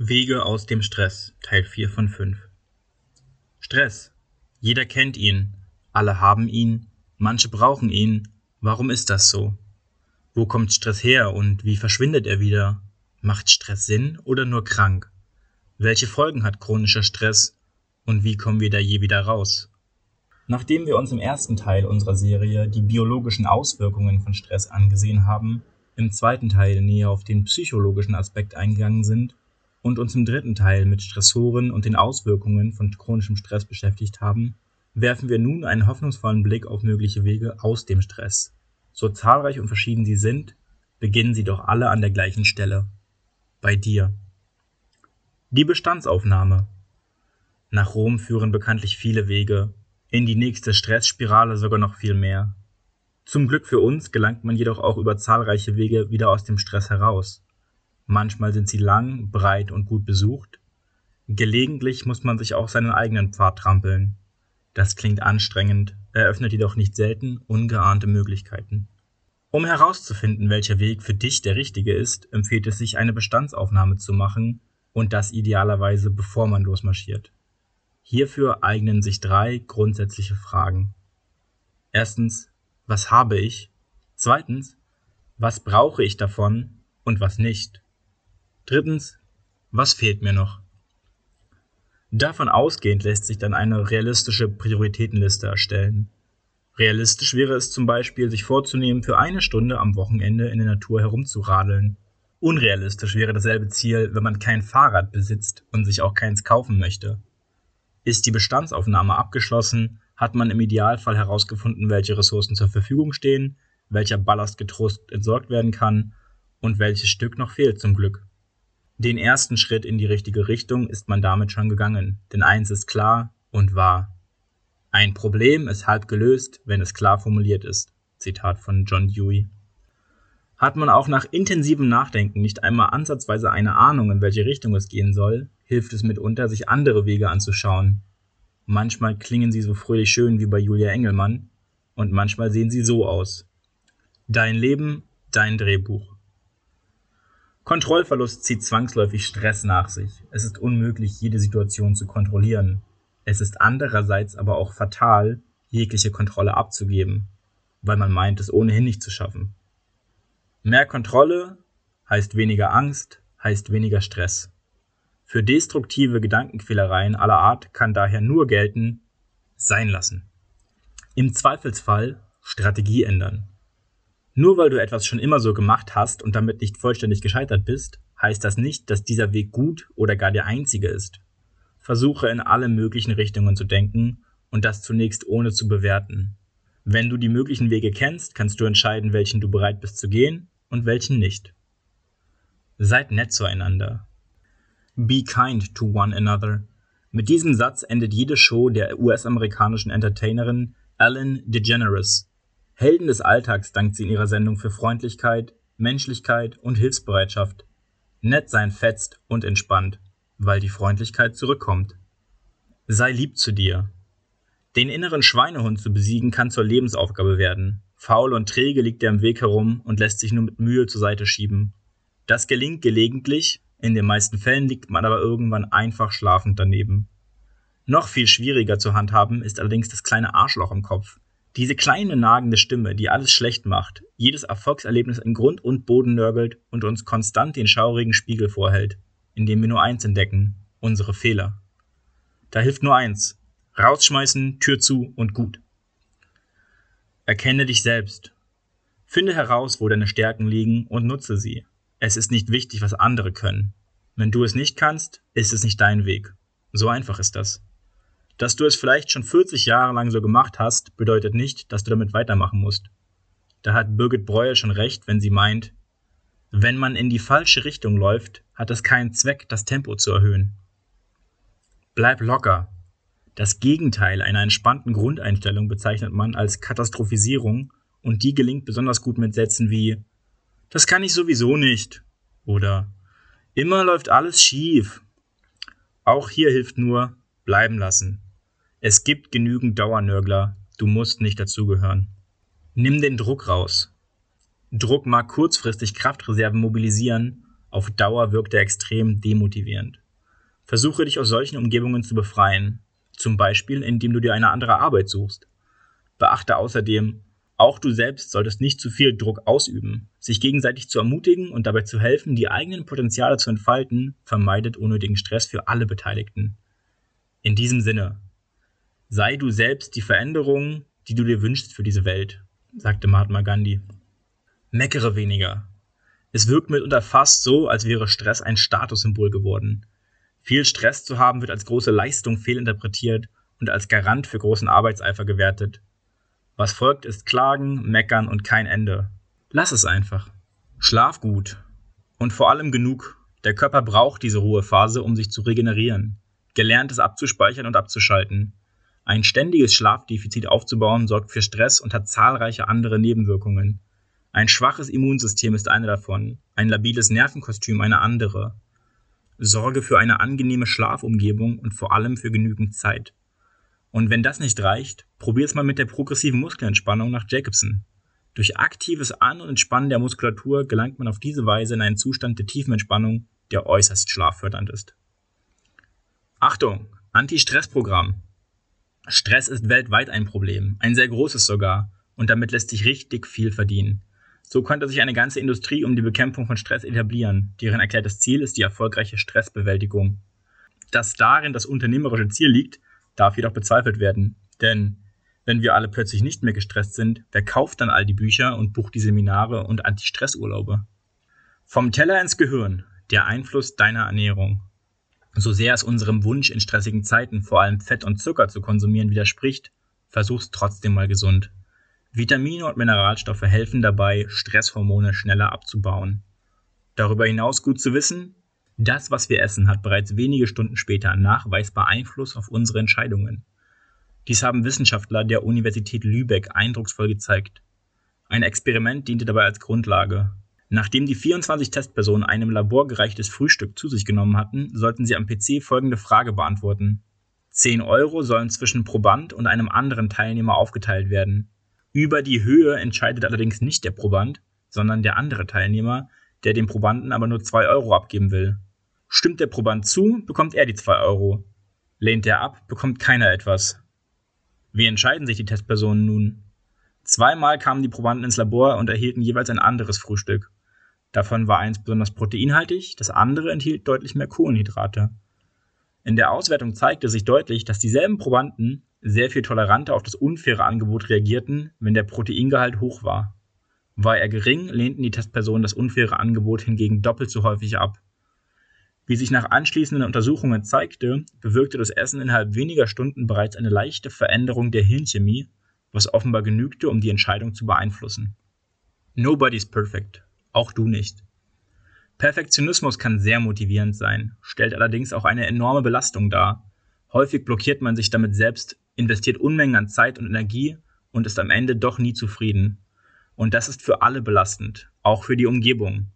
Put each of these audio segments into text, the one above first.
Wege aus dem Stress Teil 4 von 5 Stress. Jeder kennt ihn. Alle haben ihn. Manche brauchen ihn. Warum ist das so? Wo kommt Stress her und wie verschwindet er wieder? Macht Stress Sinn oder nur krank? Welche Folgen hat chronischer Stress und wie kommen wir da je wieder raus? Nachdem wir uns im ersten Teil unserer Serie die biologischen Auswirkungen von Stress angesehen haben, im zweiten Teil näher auf den psychologischen Aspekt eingegangen sind und uns im dritten Teil mit Stressoren und den Auswirkungen von chronischem Stress beschäftigt haben, werfen wir nun einen hoffnungsvollen Blick auf mögliche Wege aus dem Stress. So zahlreich und verschieden sie sind, beginnen sie doch alle an der gleichen Stelle. Bei dir. Die Bestandsaufnahme. Nach Rom führen bekanntlich viele Wege, in die nächste Stressspirale sogar noch viel mehr. Zum Glück für uns gelangt man jedoch auch über zahlreiche Wege wieder aus dem Stress heraus. Manchmal sind sie lang, breit und gut besucht. Gelegentlich muss man sich auch seinen eigenen Pfad trampeln. Das klingt anstrengend, eröffnet jedoch nicht selten ungeahnte Möglichkeiten. Um herauszufinden, welcher Weg für dich der richtige ist, empfiehlt es sich, eine Bestandsaufnahme zu machen und das idealerweise bevor man losmarschiert. Hierfür eignen sich drei grundsätzliche Fragen. Erstens, was habe ich? Zweitens, was brauche ich davon und was nicht? Drittens, was fehlt mir noch? Davon ausgehend lässt sich dann eine realistische Prioritätenliste erstellen. Realistisch wäre es zum Beispiel, sich vorzunehmen, für eine Stunde am Wochenende in der Natur herumzuradeln. Unrealistisch wäre dasselbe Ziel, wenn man kein Fahrrad besitzt und sich auch keins kaufen möchte. Ist die Bestandsaufnahme abgeschlossen, hat man im Idealfall herausgefunden, welche Ressourcen zur Verfügung stehen, welcher Ballast getrost entsorgt werden kann und welches Stück noch fehlt zum Glück. Den ersten Schritt in die richtige Richtung ist man damit schon gegangen, denn eins ist klar und wahr. Ein Problem ist halb gelöst, wenn es klar formuliert ist. Zitat von John Dewey. Hat man auch nach intensivem Nachdenken nicht einmal ansatzweise eine Ahnung, in welche Richtung es gehen soll, hilft es mitunter, sich andere Wege anzuschauen. Manchmal klingen sie so fröhlich schön wie bei Julia Engelmann und manchmal sehen sie so aus. Dein Leben, dein Drehbuch. Kontrollverlust zieht zwangsläufig Stress nach sich. Es ist unmöglich, jede Situation zu kontrollieren. Es ist andererseits aber auch fatal, jegliche Kontrolle abzugeben, weil man meint, es ohnehin nicht zu schaffen. Mehr Kontrolle heißt weniger Angst, heißt weniger Stress. Für destruktive Gedankenquälereien aller Art kann daher nur gelten, sein lassen. Im Zweifelsfall Strategie ändern. Nur weil du etwas schon immer so gemacht hast und damit nicht vollständig gescheitert bist, heißt das nicht, dass dieser Weg gut oder gar der einzige ist. Versuche in alle möglichen Richtungen zu denken und das zunächst ohne zu bewerten. Wenn du die möglichen Wege kennst, kannst du entscheiden, welchen du bereit bist zu gehen und welchen nicht. Seid nett zueinander. Be kind to one another. Mit diesem Satz endet jede Show der US-amerikanischen Entertainerin Ellen DeGeneres Helden des Alltags dankt sie in ihrer Sendung für Freundlichkeit, Menschlichkeit und Hilfsbereitschaft. Nett sein fetzt und entspannt, weil die Freundlichkeit zurückkommt. Sei lieb zu dir. Den inneren Schweinehund zu besiegen kann zur Lebensaufgabe werden. Faul und träge liegt er im Weg herum und lässt sich nur mit Mühe zur Seite schieben. Das gelingt gelegentlich, in den meisten Fällen liegt man aber irgendwann einfach schlafend daneben. Noch viel schwieriger zu handhaben ist allerdings das kleine Arschloch im Kopf, diese kleine nagende Stimme, die alles schlecht macht, jedes Erfolgserlebnis in Grund und Boden nörgelt und uns konstant den schaurigen Spiegel vorhält, in dem wir nur eins entdecken, unsere Fehler. Da hilft nur eins. Rausschmeißen, Tür zu und gut. Erkenne dich selbst. Finde heraus, wo deine Stärken liegen und nutze sie. Es ist nicht wichtig, was andere können. Wenn du es nicht kannst, ist es nicht dein Weg. So einfach ist das. Dass du es vielleicht schon 40 Jahre lang so gemacht hast, bedeutet nicht, dass du damit weitermachen musst. Da hat Birgit Breuer schon recht, wenn sie meint, wenn man in die falsche Richtung läuft, hat es keinen Zweck, das Tempo zu erhöhen. Bleib locker. Das Gegenteil einer entspannten Grundeinstellung bezeichnet man als Katastrophisierung und die gelingt besonders gut mit Sätzen wie Das kann ich sowieso nicht oder Immer läuft alles schief. Auch hier hilft nur bleiben lassen. Es gibt genügend Dauernörgler, du musst nicht dazugehören. Nimm den Druck raus. Druck mag kurzfristig Kraftreserven mobilisieren, Auf Dauer wirkt er extrem demotivierend. Versuche dich aus solchen Umgebungen zu befreien, zum Beispiel indem du dir eine andere Arbeit suchst. Beachte außerdem, auch du selbst solltest nicht zu viel Druck ausüben. Sich gegenseitig zu ermutigen und dabei zu helfen, die eigenen Potenziale zu entfalten, vermeidet unnötigen Stress für alle Beteiligten. In diesem Sinne, sei du selbst die Veränderung, die du dir wünschst für diese Welt, sagte Mahatma Gandhi. Meckere weniger. Es wirkt mitunter fast so, als wäre Stress ein Statussymbol geworden. Viel Stress zu haben wird als große Leistung fehlinterpretiert und als Garant für großen Arbeitseifer gewertet. Was folgt, ist Klagen, Meckern und kein Ende. Lass es einfach. Schlaf gut. Und vor allem genug. Der Körper braucht diese Ruhephase, um sich zu regenerieren. Gelerntes abzuspeichern und abzuschalten. Ein ständiges Schlafdefizit aufzubauen sorgt für Stress und hat zahlreiche andere Nebenwirkungen. Ein schwaches Immunsystem ist eine davon, ein labiles Nervenkostüm eine andere. Sorge für eine angenehme Schlafumgebung und vor allem für genügend Zeit. Und wenn das nicht reicht, probier es mal mit der progressiven Muskelentspannung nach Jacobson. Durch aktives An- und Entspannen der Muskulatur gelangt man auf diese Weise in einen Zustand der tiefen Entspannung, der äußerst schlaffördernd ist. Achtung! Anti-Stress-Programm. Stress ist weltweit ein Problem, ein sehr großes sogar, und damit lässt sich richtig viel verdienen. So konnte sich eine ganze Industrie um die Bekämpfung von Stress etablieren, deren erklärtes Ziel ist die erfolgreiche Stressbewältigung. Dass darin das unternehmerische Ziel liegt, darf jedoch bezweifelt werden. Denn wenn wir alle plötzlich nicht mehr gestresst sind, wer kauft dann all die Bücher und bucht die Seminare und Anti-Stress-Urlaube? Vom Teller ins Gehirn, der Einfluss deiner Ernährung. So sehr es unserem Wunsch in stressigen Zeiten vor allem Fett und Zucker zu konsumieren widerspricht, versuch's trotzdem mal gesund. Vitamine und Mineralstoffe helfen dabei, Stresshormone schneller abzubauen. Darüber hinaus gut zu wissen, das, was wir essen, hat bereits wenige Stunden später nachweisbar Einfluss auf unsere Entscheidungen. Dies haben Wissenschaftler der Universität Lübeck eindrucksvoll gezeigt. Ein Experiment diente dabei als Grundlage. Nachdem die 24 Testpersonen einem laborgereichtes Frühstück zu sich genommen hatten, sollten sie am PC folgende Frage beantworten. 10 Euro sollen zwischen Proband und einem anderen Teilnehmer aufgeteilt werden. Über die Höhe entscheidet allerdings nicht der Proband, sondern der andere Teilnehmer, der dem Probanden aber nur 2 Euro abgeben will. Stimmt der Proband zu, bekommt er die 2 Euro. Lehnt er ab, bekommt keiner etwas. Wie entscheiden sich die Testpersonen nun? Zweimal kamen die Probanden ins Labor und erhielten jeweils ein anderes Frühstück. Davon war eins besonders proteinhaltig, das andere enthielt deutlich mehr Kohlenhydrate. In der Auswertung zeigte sich deutlich, dass dieselben Probanden sehr viel toleranter auf das unfaire Angebot reagierten, wenn der Proteingehalt hoch war. War er gering, lehnten die Testpersonen das unfaire Angebot hingegen doppelt so häufig ab. Wie sich nach anschließenden Untersuchungen zeigte, bewirkte das Essen innerhalb weniger Stunden bereits eine leichte Veränderung der Hirnchemie, was offenbar genügte, um die Entscheidung zu beeinflussen. Nobody's perfect, auch du nicht. Perfektionismus kann sehr motivierend sein, stellt allerdings auch eine enorme Belastung dar. Häufig blockiert man sich damit selbst, investiert Unmengen an Zeit und Energie und ist am Ende doch nie zufrieden. Und das ist für alle belastend, auch für die Umgebung.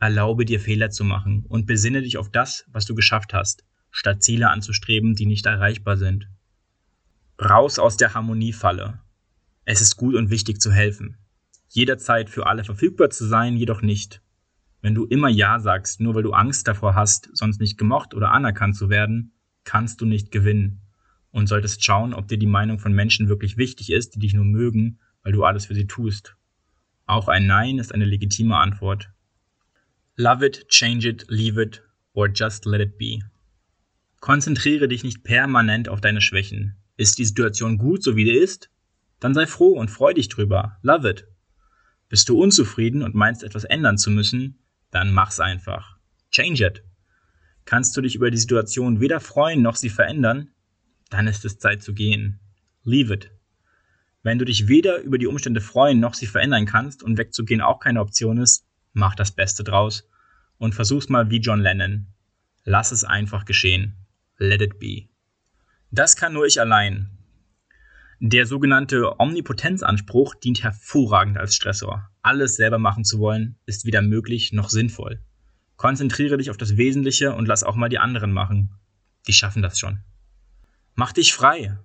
Erlaube dir Fehler zu machen und besinne dich auf das, was du geschafft hast, statt Ziele anzustreben, die nicht erreichbar sind. Raus aus der Harmoniefalle. Es ist gut und wichtig zu helfen. Jederzeit für alle verfügbar zu sein, jedoch nicht. Wenn du immer Ja sagst, nur weil du Angst davor hast, sonst nicht gemocht oder anerkannt zu werden, kannst du nicht gewinnen und solltest schauen, ob dir die Meinung von Menschen wirklich wichtig ist, die dich nur mögen, weil du alles für sie tust. Auch ein Nein ist eine legitime Antwort. Love it, change it, leave it or just let it be. Konzentriere dich nicht permanent auf deine Schwächen. Ist die Situation gut, so wie sie ist? Dann sei froh und freu dich drüber. Love it. Bist du unzufrieden und meinst etwas ändern zu müssen? Dann mach's einfach. Change it. Kannst du dich über die Situation weder freuen noch sie verändern? Dann ist es Zeit zu gehen. Leave it. Wenn du dich weder über die Umstände freuen noch sie verändern kannst und wegzugehen auch keine Option ist, mach das Beste draus und versuch's mal wie John Lennon. Lass es einfach geschehen. Let it be. Das kann nur ich allein. Der sogenannte Omnipotenzanspruch dient hervorragend als Stressor. Alles selber machen zu wollen, ist weder möglich noch sinnvoll. Konzentriere dich auf das Wesentliche und lass auch mal die anderen machen. Die schaffen das schon. Mach dich frei.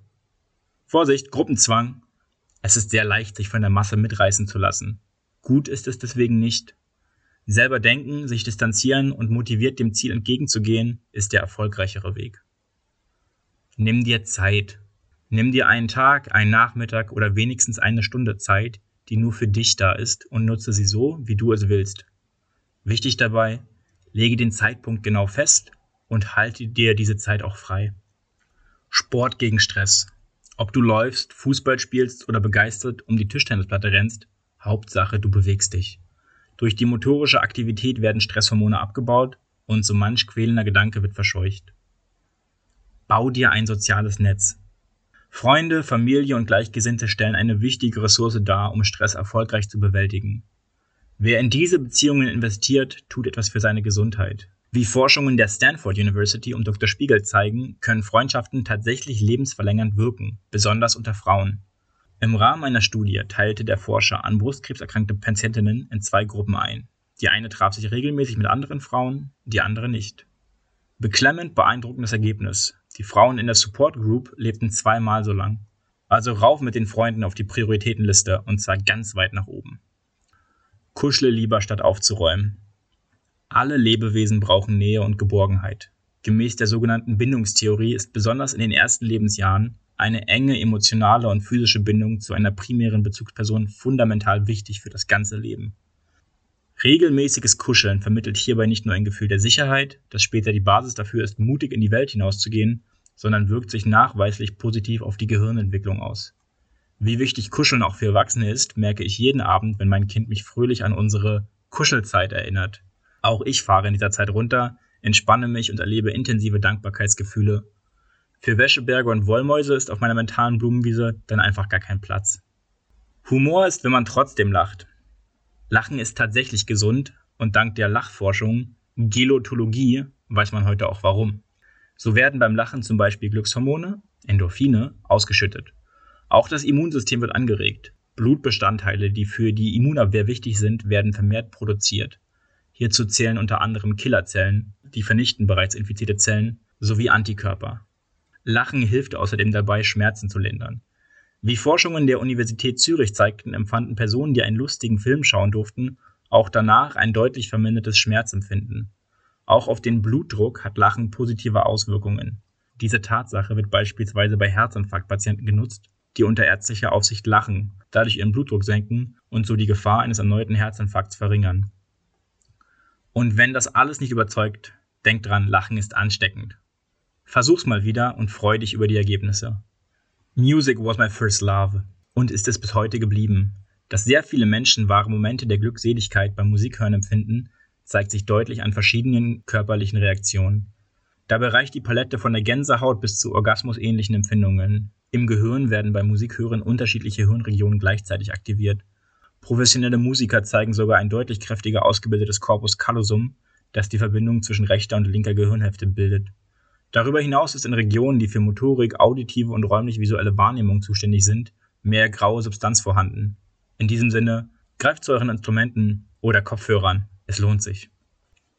Vorsicht, Gruppenzwang. Es ist sehr leicht, sich von der Masse mitreißen zu lassen. Gut ist es deswegen nicht. Selber denken, sich distanzieren und motiviert dem Ziel entgegenzugehen, ist der erfolgreichere Weg. Nimm dir Zeit. Nimm dir einen Tag, einen Nachmittag oder wenigstens eine Stunde Zeit, die nur für dich da ist und nutze sie so, wie du es willst. Wichtig dabei, lege den Zeitpunkt genau fest und halte dir diese Zeit auch frei. Sport gegen Stress. Ob du läufst, Fußball spielst oder begeistert um die Tischtennisplatte rennst, Hauptsache du bewegst dich. Durch die motorische Aktivität werden Stresshormone abgebaut und so manch quälender Gedanke wird verscheucht. Bau dir ein soziales Netz. Freunde, Familie und Gleichgesinnte stellen eine wichtige Ressource dar, um Stress erfolgreich zu bewältigen. Wer in diese Beziehungen investiert, tut etwas für seine Gesundheit. Wie Forschungen der Stanford University um Dr. Spiegel zeigen, können Freundschaften tatsächlich lebensverlängernd wirken, besonders unter Frauen. Im Rahmen einer Studie teilte der Forscher an Brustkrebserkrankte Patientinnen in zwei Gruppen ein. Die eine traf sich regelmäßig mit anderen Frauen, die andere nicht. Beklemmend beeindruckendes Ergebnis. Die Frauen in der Support Group lebten zweimal so lang. Also rauf mit den Freunden auf die Prioritätenliste und zwar ganz weit nach oben. Kuschle lieber statt aufzuräumen. Alle Lebewesen brauchen Nähe und Geborgenheit. Gemäß der sogenannten Bindungstheorie ist besonders in den ersten Lebensjahren eine enge emotionale und physische Bindung zu einer primären Bezugsperson fundamental wichtig für das ganze Leben. Regelmäßiges Kuscheln vermittelt hierbei nicht nur ein Gefühl der Sicherheit, das später die Basis dafür ist, mutig in die Welt hinauszugehen, sondern wirkt sich nachweislich positiv auf die Gehirnentwicklung aus. Wie wichtig Kuscheln auch für Erwachsene ist, merke ich jeden Abend, wenn mein Kind mich fröhlich an unsere Kuschelzeit erinnert, auch ich fahre in dieser Zeit runter, entspanne mich und erlebe intensive Dankbarkeitsgefühle. Für Wäscheberge und Wollmäuse ist auf meiner mentalen Blumenwiese dann einfach gar kein Platz. Humor ist, wenn man trotzdem lacht. Lachen ist tatsächlich gesund und dank der Lachforschung, Gelotologie, weiß man heute auch warum. So werden beim Lachen zum Beispiel Glückshormone, Endorphine, ausgeschüttet. Auch das Immunsystem wird angeregt. Blutbestandteile, die für die Immunabwehr wichtig sind, werden vermehrt produziert. Hierzu zählen unter anderem Killerzellen, die vernichten bereits infizierte Zellen, sowie Antikörper. Lachen hilft außerdem dabei, Schmerzen zu lindern. Wie Forschungen der Universität Zürich zeigten, empfanden Personen, die einen lustigen Film schauen durften, auch danach ein deutlich vermindertes Schmerzempfinden. Auch auf den Blutdruck hat Lachen positive Auswirkungen. Diese Tatsache wird beispielsweise bei Herzinfarktpatienten genutzt, die unter ärztlicher Aufsicht lachen, dadurch ihren Blutdruck senken und so die Gefahr eines erneuten Herzinfarkts verringern. Und wenn das alles nicht überzeugt, denk dran, Lachen ist ansteckend. Versuch's mal wieder und freu dich über die Ergebnisse. Music was my first love und ist es bis heute geblieben. Dass sehr viele Menschen wahre Momente der Glückseligkeit beim Musikhören empfinden, zeigt sich deutlich an verschiedenen körperlichen Reaktionen. Dabei reicht die Palette von der Gänsehaut bis zu orgasmusähnlichen Empfindungen. Im Gehirn werden beim Musikhören unterschiedliche Hirnregionen gleichzeitig aktiviert. Professionelle Musiker zeigen sogar ein deutlich kräftiger ausgebildetes Corpus callosum, das die Verbindung zwischen rechter und linker Gehirnhälfte bildet. Darüber hinaus ist in Regionen, die für Motorik, auditive und räumlich-visuelle Wahrnehmung zuständig sind, mehr graue Substanz vorhanden. In diesem Sinne, greift zu euren Instrumenten oder Kopfhörern. Es lohnt sich.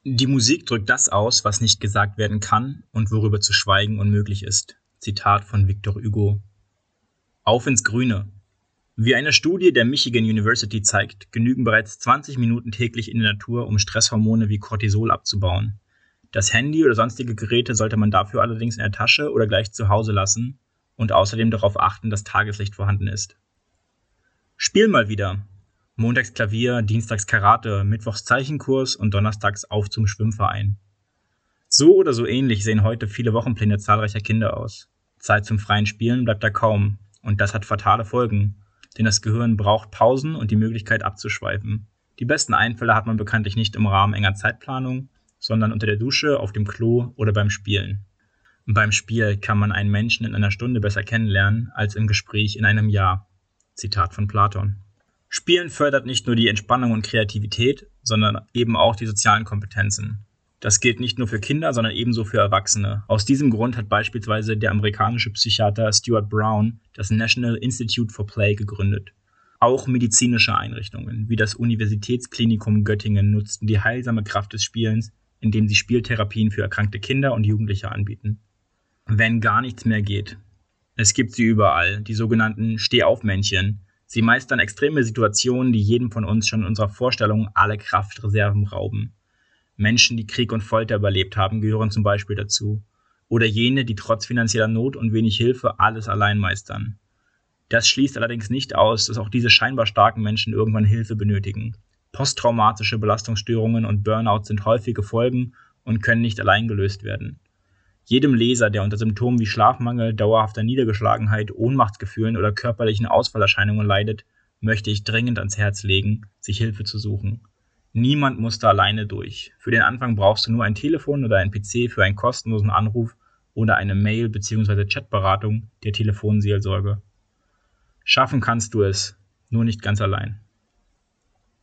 Die Musik drückt das aus, was nicht gesagt werden kann und worüber zu schweigen unmöglich ist. Zitat von Victor Hugo. Auf ins Grüne. Wie eine Studie der Michigan University zeigt, genügen bereits 20 Minuten täglich in der Natur, um Stresshormone wie Cortisol abzubauen. Das Handy oder sonstige Geräte sollte man dafür allerdings in der Tasche oder gleich zu Hause lassen und außerdem darauf achten, dass Tageslicht vorhanden ist. Spiel mal wieder. Montags Klavier, Dienstags Karate, Mittwochs Zeichenkurs und Donnerstags auf zum Schwimmverein. So oder so ähnlich sehen heute viele Wochenpläne zahlreicher Kinder aus. Zeit zum freien Spielen bleibt da kaum und das hat fatale Folgen denn das Gehirn braucht Pausen und die Möglichkeit abzuschweifen. Die besten Einfälle hat man bekanntlich nicht im Rahmen enger Zeitplanung, sondern unter der Dusche, auf dem Klo oder beim Spielen. Beim Spiel kann man einen Menschen in einer Stunde besser kennenlernen als im Gespräch in einem Jahr. Zitat von Platon. Spielen fördert nicht nur die Entspannung und Kreativität, sondern eben auch die sozialen Kompetenzen. Das gilt nicht nur für Kinder, sondern ebenso für Erwachsene. Aus diesem Grund hat beispielsweise der amerikanische Psychiater Stuart Brown das National Institute for Play gegründet. Auch medizinische Einrichtungen wie das Universitätsklinikum Göttingen nutzten die heilsame Kraft des Spielens, indem sie Spieltherapien für erkrankte Kinder und Jugendliche anbieten. Wenn gar nichts mehr geht. Es gibt sie überall, die sogenannten Stehaufmännchen, Sie meistern extreme Situationen, die jedem von uns schon in unserer Vorstellung alle Kraftreserven rauben. Menschen, die Krieg und Folter überlebt haben, gehören zum Beispiel dazu. Oder jene, die trotz finanzieller Not und wenig Hilfe alles allein meistern. Das schließt allerdings nicht aus, dass auch diese scheinbar starken Menschen irgendwann Hilfe benötigen. Posttraumatische Belastungsstörungen und Burnout sind häufige Folgen und können nicht allein gelöst werden. Jedem Leser, der unter Symptomen wie Schlafmangel, dauerhafter Niedergeschlagenheit, Ohnmachtsgefühlen oder körperlichen Ausfallerscheinungen leidet, möchte ich dringend ans Herz legen, sich Hilfe zu suchen. Niemand muss da alleine durch. Für den Anfang brauchst du nur ein Telefon oder ein PC für einen kostenlosen Anruf oder eine Mail- bzw. Chatberatung der Telefonseelsorge. Schaffen kannst du es, nur nicht ganz allein.